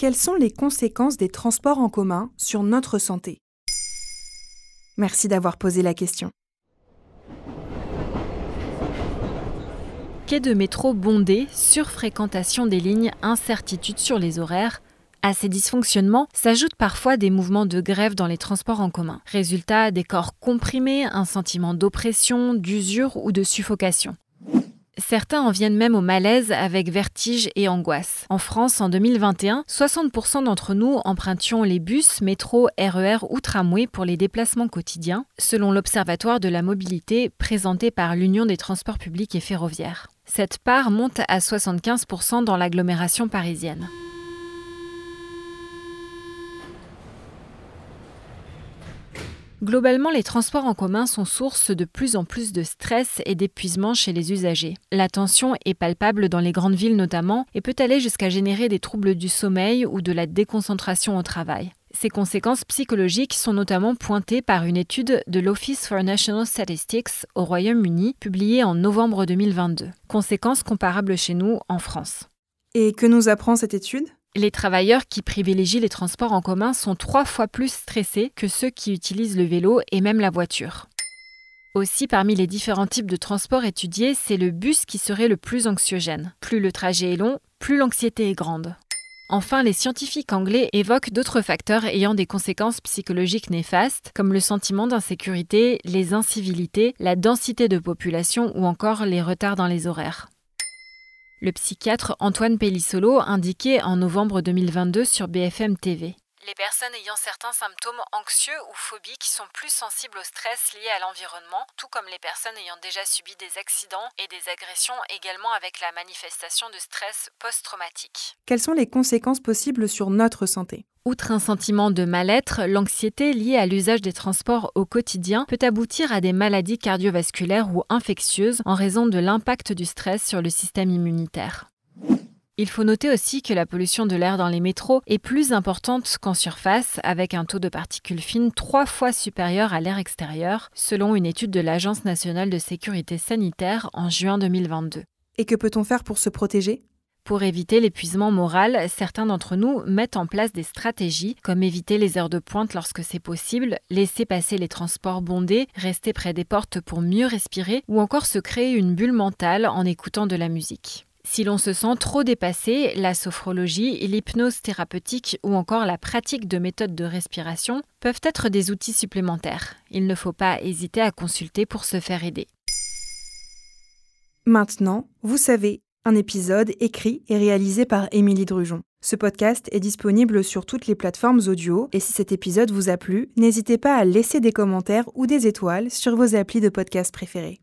Quelles sont les conséquences des transports en commun sur notre santé? Merci d'avoir posé la question. Quai de métro bondé, surfréquentation des lignes, incertitude sur les horaires. À ces dysfonctionnements s'ajoutent parfois des mouvements de grève dans les transports en commun. Résultat, des corps comprimés, un sentiment d'oppression, d'usure ou de suffocation. Certains en viennent même au malaise avec vertige et angoisse. En France, en 2021, 60% d'entre nous empruntions les bus, métro, RER ou tramway pour les déplacements quotidiens, selon l'Observatoire de la mobilité présenté par l'Union des transports publics et ferroviaires. Cette part monte à 75% dans l'agglomération parisienne. Globalement, les transports en commun sont source de plus en plus de stress et d'épuisement chez les usagers. La tension est palpable dans les grandes villes notamment et peut aller jusqu'à générer des troubles du sommeil ou de la déconcentration au travail. Ces conséquences psychologiques sont notamment pointées par une étude de l'Office for National Statistics au Royaume-Uni publiée en novembre 2022. Conséquences comparables chez nous en France. Et que nous apprend cette étude? Les travailleurs qui privilégient les transports en commun sont trois fois plus stressés que ceux qui utilisent le vélo et même la voiture. Aussi, parmi les différents types de transports étudiés, c'est le bus qui serait le plus anxiogène. Plus le trajet est long, plus l'anxiété est grande. Enfin, les scientifiques anglais évoquent d'autres facteurs ayant des conséquences psychologiques néfastes, comme le sentiment d'insécurité, les incivilités, la densité de population ou encore les retards dans les horaires. Le psychiatre Antoine Pellissolo indiquait en novembre 2022 sur BFM TV. Les personnes ayant certains symptômes anxieux ou phobiques sont plus sensibles au stress lié à l'environnement, tout comme les personnes ayant déjà subi des accidents et des agressions également avec la manifestation de stress post-traumatique. Quelles sont les conséquences possibles sur notre santé? Outre un sentiment de mal-être, l'anxiété liée à l'usage des transports au quotidien peut aboutir à des maladies cardiovasculaires ou infectieuses en raison de l'impact du stress sur le système immunitaire. Il faut noter aussi que la pollution de l'air dans les métros est plus importante qu'en surface, avec un taux de particules fines trois fois supérieur à l'air extérieur, selon une étude de l'Agence nationale de sécurité sanitaire en juin 2022. Et que peut-on faire pour se protéger? Pour éviter l'épuisement moral, certains d'entre nous mettent en place des stratégies comme éviter les heures de pointe lorsque c'est possible, laisser passer les transports bondés, rester près des portes pour mieux respirer ou encore se créer une bulle mentale en écoutant de la musique. Si l'on se sent trop dépassé, la sophrologie, l'hypnose thérapeutique ou encore la pratique de méthodes de respiration peuvent être des outils supplémentaires. Il ne faut pas hésiter à consulter pour se faire aider. Maintenant, vous savez, un épisode écrit et réalisé par Émilie Drujon. Ce podcast est disponible sur toutes les plateformes audio et si cet épisode vous a plu, n'hésitez pas à laisser des commentaires ou des étoiles sur vos applis de podcast préférés.